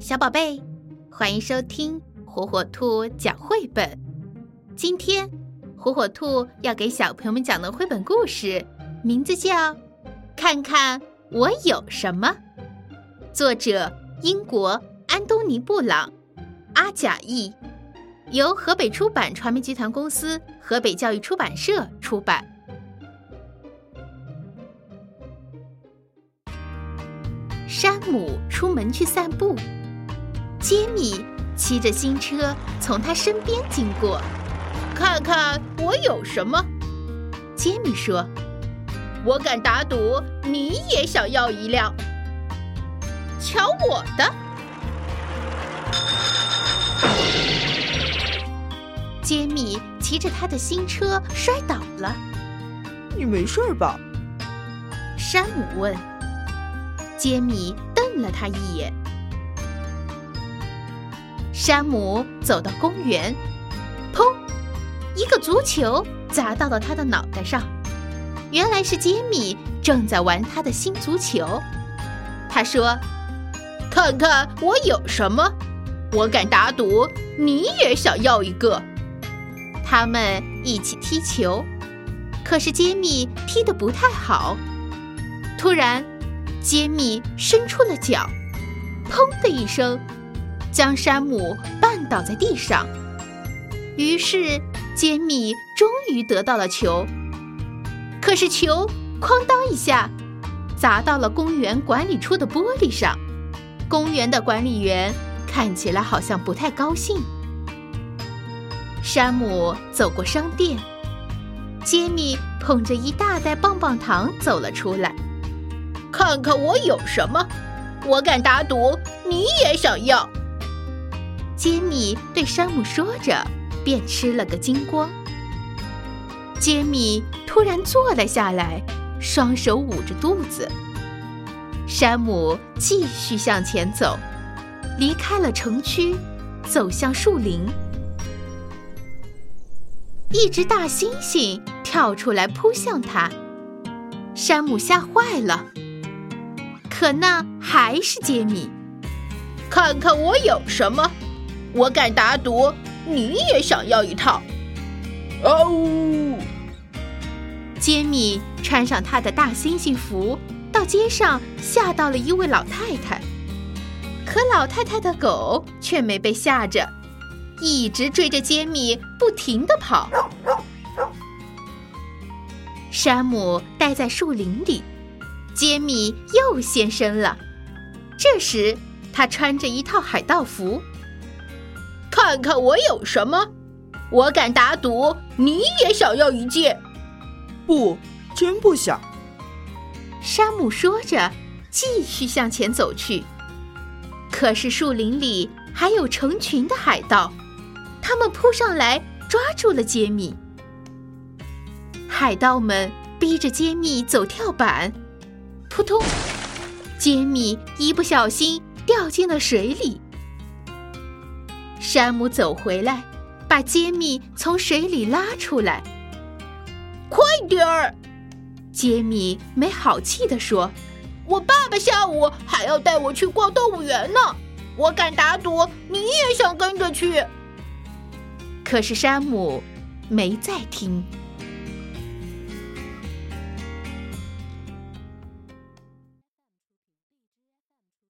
小宝贝，欢迎收听火火兔讲绘本。今天，火火兔要给小朋友们讲的绘本故事，名字叫《看看我有什么》。作者：英国安东尼·布朗，阿甲译，由河北出版传媒集团公司、河北教育出版社出版。山姆出门去散步。杰米骑着新车从他身边经过，看看我有什么。杰米说：“我敢打赌，你也想要一辆。瞧我的！”杰米骑着他的新车摔倒了。你没事吧？山姆问。杰米瞪了他一眼。山姆走到公园，砰！一个足球砸到了他的脑袋上。原来是杰米正在玩他的新足球。他说：“看看我有什么！我敢打赌，你也想要一个。”他们一起踢球，可是杰米踢得不太好。突然，杰米伸出了脚，砰的一声。将山姆绊倒在地上，于是杰米终于得到了球。可是球哐当一下砸到了公园管理处的玻璃上，公园的管理员看起来好像不太高兴。山姆走过商店，杰米捧着一大袋棒棒糖走了出来，看看我有什么！我敢打赌，你也想要。杰米对山姆说着，便吃了个精光。杰米突然坐了下来，双手捂着肚子。山姆继续向前走，离开了城区，走向树林。一只大猩猩跳出来扑向他，山姆吓坏了。可那还是杰米。看看我有什么！我敢打赌，你也想要一套。哦！杰米穿上他的大猩猩服，到街上吓到了一位老太太。可老太太的狗却没被吓着，一直追着杰米不停的跑。山姆待在树林里，杰米又现身了。这时他穿着一套海盗服。看看我有什么！我敢打赌，你也想要一件。不，真不想。山姆说着，继续向前走去。可是树林里还有成群的海盗，他们扑上来抓住了杰米。海盗们逼着杰米走跳板，扑通！杰米一不小心掉进了水里。山姆走回来，把杰米从水里拉出来。快点儿！杰米没好气地说：“我爸爸下午还要带我去逛动物园呢，我敢打赌你也想跟着去。”可是山姆没再听。